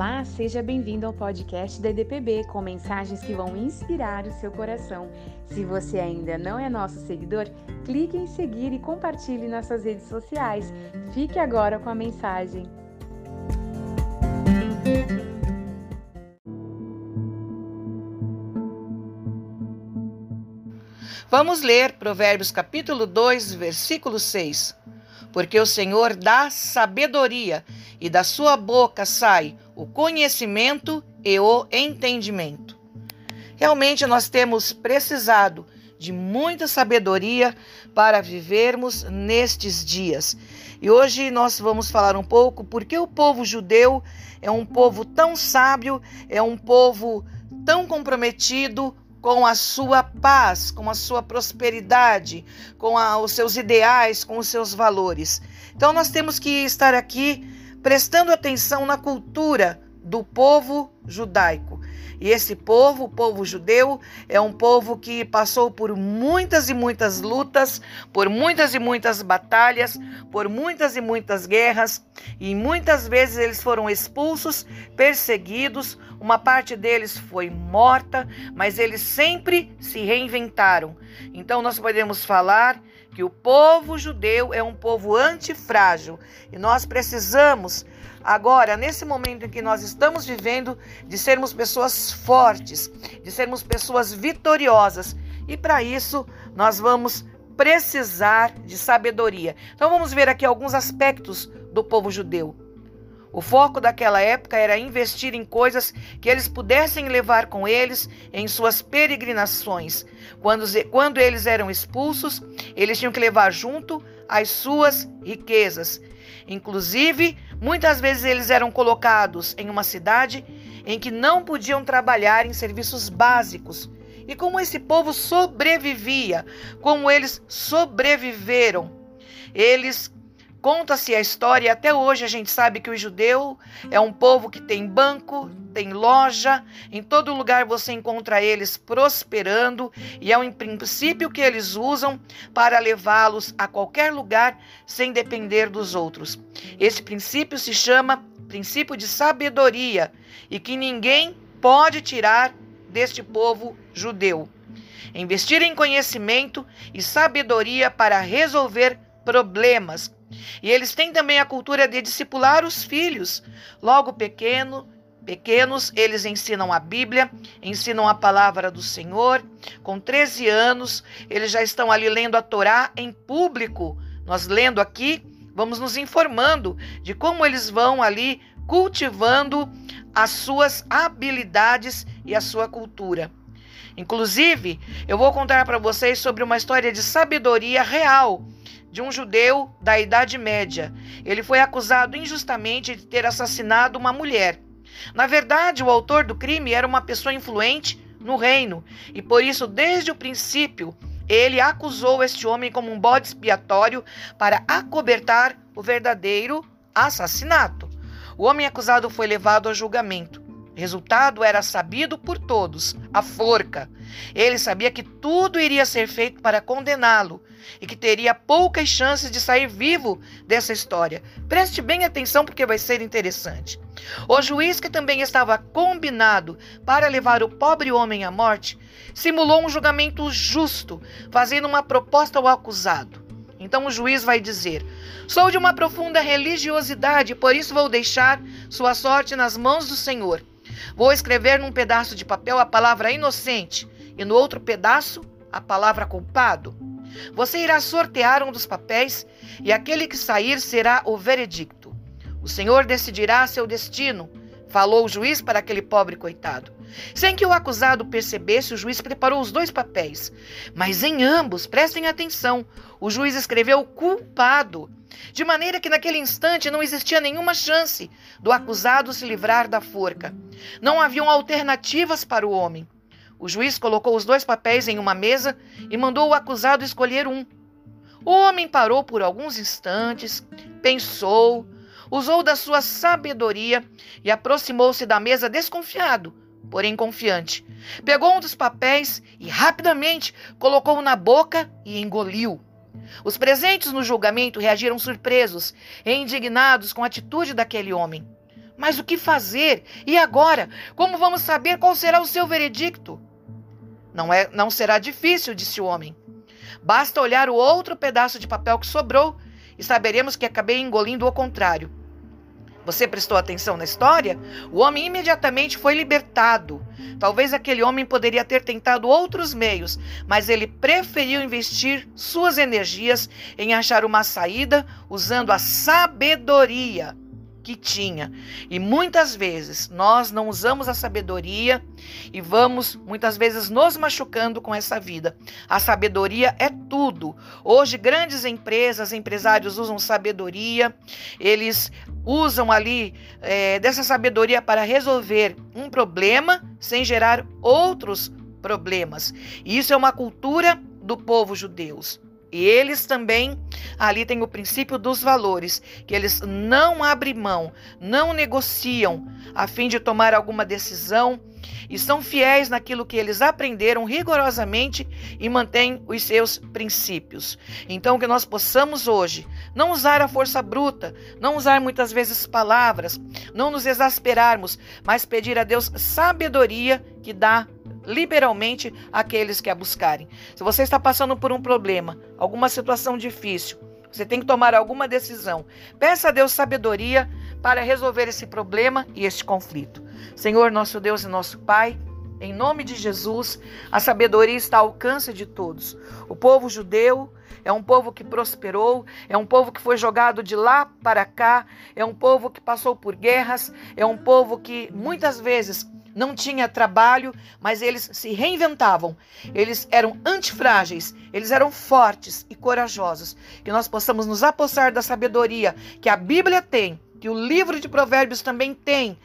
Olá, seja bem-vindo ao podcast da EDPB com mensagens que vão inspirar o seu coração. Se você ainda não é nosso seguidor, clique em seguir e compartilhe nas suas redes sociais. Fique agora com a mensagem. Vamos ler Provérbios capítulo 2, versículo 6. Porque o Senhor dá sabedoria e da sua boca sai o conhecimento e o entendimento. Realmente nós temos precisado de muita sabedoria para vivermos nestes dias. E hoje nós vamos falar um pouco porque o povo judeu é um povo tão sábio, é um povo tão comprometido com a sua paz, com a sua prosperidade, com a, os seus ideais, com os seus valores. Então nós temos que estar aqui prestando atenção na cultura do povo judaico. E esse povo, o povo judeu, é um povo que passou por muitas e muitas lutas, por muitas e muitas batalhas, por muitas e muitas guerras, e muitas vezes eles foram expulsos, perseguidos, uma parte deles foi morta, mas eles sempre se reinventaram. Então nós podemos falar que o povo judeu é um povo antifrágil e nós precisamos agora, nesse momento em que nós estamos vivendo, de sermos pessoas fortes, de sermos pessoas vitoriosas. E para isso, nós vamos precisar de sabedoria. Então vamos ver aqui alguns aspectos do povo judeu. O foco daquela época era investir em coisas que eles pudessem levar com eles em suas peregrinações. Quando, quando eles eram expulsos, eles tinham que levar junto as suas riquezas. Inclusive, muitas vezes eles eram colocados em uma cidade em que não podiam trabalhar em serviços básicos. E como esse povo sobrevivia, como eles sobreviveram, eles Conta-se a história e até hoje a gente sabe que o judeu é um povo que tem banco, tem loja, em todo lugar você encontra eles prosperando e é um princípio que eles usam para levá-los a qualquer lugar sem depender dos outros. Esse princípio se chama princípio de sabedoria e que ninguém pode tirar deste povo judeu. Investir em conhecimento e sabedoria para resolver problemas e eles têm também a cultura de discipular os filhos. Logo pequeno, pequenos, eles ensinam a Bíblia, ensinam a palavra do Senhor. Com 13 anos, eles já estão ali lendo a Torá em público. Nós lendo aqui, vamos nos informando de como eles vão ali cultivando as suas habilidades e a sua cultura. Inclusive, eu vou contar para vocês sobre uma história de sabedoria real de um judeu da Idade Média. Ele foi acusado injustamente de ter assassinado uma mulher. Na verdade, o autor do crime era uma pessoa influente no reino e por isso, desde o princípio, ele acusou este homem como um bode expiatório para acobertar o verdadeiro assassinato. O homem acusado foi levado a julgamento. Resultado era sabido por todos: a forca. Ele sabia que tudo iria ser feito para condená-lo e que teria poucas chances de sair vivo dessa história. Preste bem atenção porque vai ser interessante. O juiz, que também estava combinado para levar o pobre homem à morte, simulou um julgamento justo, fazendo uma proposta ao acusado. Então o juiz vai dizer: Sou de uma profunda religiosidade, por isso vou deixar sua sorte nas mãos do Senhor. Vou escrever num pedaço de papel a palavra inocente e no outro pedaço a palavra culpado. Você irá sortear um dos papéis e aquele que sair será o veredicto. O Senhor decidirá seu destino, falou o juiz para aquele pobre coitado. Sem que o acusado percebesse, o juiz preparou os dois papéis. Mas em ambos, prestem atenção, o juiz escreveu culpado, de maneira que naquele instante não existia nenhuma chance do acusado se livrar da forca. Não haviam alternativas para o homem. O juiz colocou os dois papéis em uma mesa e mandou o acusado escolher um. O homem parou por alguns instantes, pensou, usou da sua sabedoria e aproximou-se da mesa desconfiado, porém confiante. Pegou um dos papéis e rapidamente colocou-o na boca e engoliu. Os presentes no julgamento reagiram surpresos e indignados com a atitude daquele homem. Mas o que fazer? E agora? Como vamos saber qual será o seu veredicto? Não, é, não será difícil, disse o homem. Basta olhar o outro pedaço de papel que sobrou e saberemos que acabei engolindo o contrário. Você prestou atenção na história? O homem imediatamente foi libertado. Talvez aquele homem poderia ter tentado outros meios, mas ele preferiu investir suas energias em achar uma saída usando a sabedoria que tinha. E muitas vezes nós não usamos a sabedoria e vamos muitas vezes nos machucando com essa vida. A sabedoria é tudo. Hoje grandes empresas, empresários usam sabedoria, eles usam ali é, dessa sabedoria para resolver um problema sem gerar outros problemas. E isso é uma cultura do povo judeus. E eles também ali têm o princípio dos valores, que eles não abrem mão, não negociam a fim de tomar alguma decisão e são fiéis naquilo que eles aprenderam rigorosamente e mantêm os seus princípios. Então, que nós possamos hoje não usar a força bruta, não usar muitas vezes palavras, não nos exasperarmos, mas pedir a Deus sabedoria que dá liberalmente aqueles que a buscarem. Se você está passando por um problema, alguma situação difícil, você tem que tomar alguma decisão. Peça a Deus sabedoria para resolver esse problema e esse conflito. Senhor, nosso Deus e nosso Pai, em nome de Jesus, a sabedoria está ao alcance de todos. O povo judeu é um povo que prosperou, é um povo que foi jogado de lá para cá, é um povo que passou por guerras, é um povo que muitas vezes não tinha trabalho, mas eles se reinventavam. Eles eram antifrágeis, eles eram fortes e corajosos. Que nós possamos nos apossar da sabedoria que a Bíblia tem, que o livro de Provérbios também tem.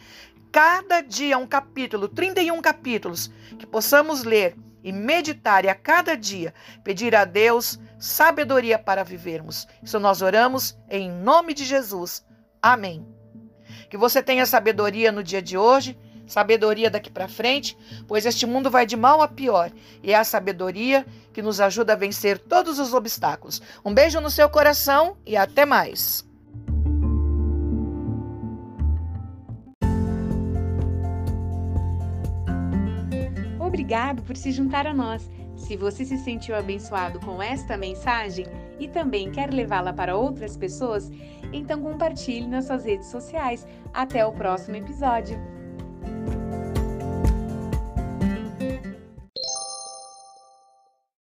Cada dia um capítulo, 31 capítulos, que possamos ler e meditar e a cada dia pedir a Deus sabedoria para vivermos. Isso nós oramos em nome de Jesus. Amém. Que você tenha sabedoria no dia de hoje sabedoria daqui para frente, pois este mundo vai de mal a pior e é a sabedoria que nos ajuda a vencer todos os obstáculos. Um beijo no seu coração e até mais. Obrigado por se juntar a nós. Se você se sentiu abençoado com esta mensagem e também quer levá-la para outras pessoas, então compartilhe nas suas redes sociais. Até o próximo episódio.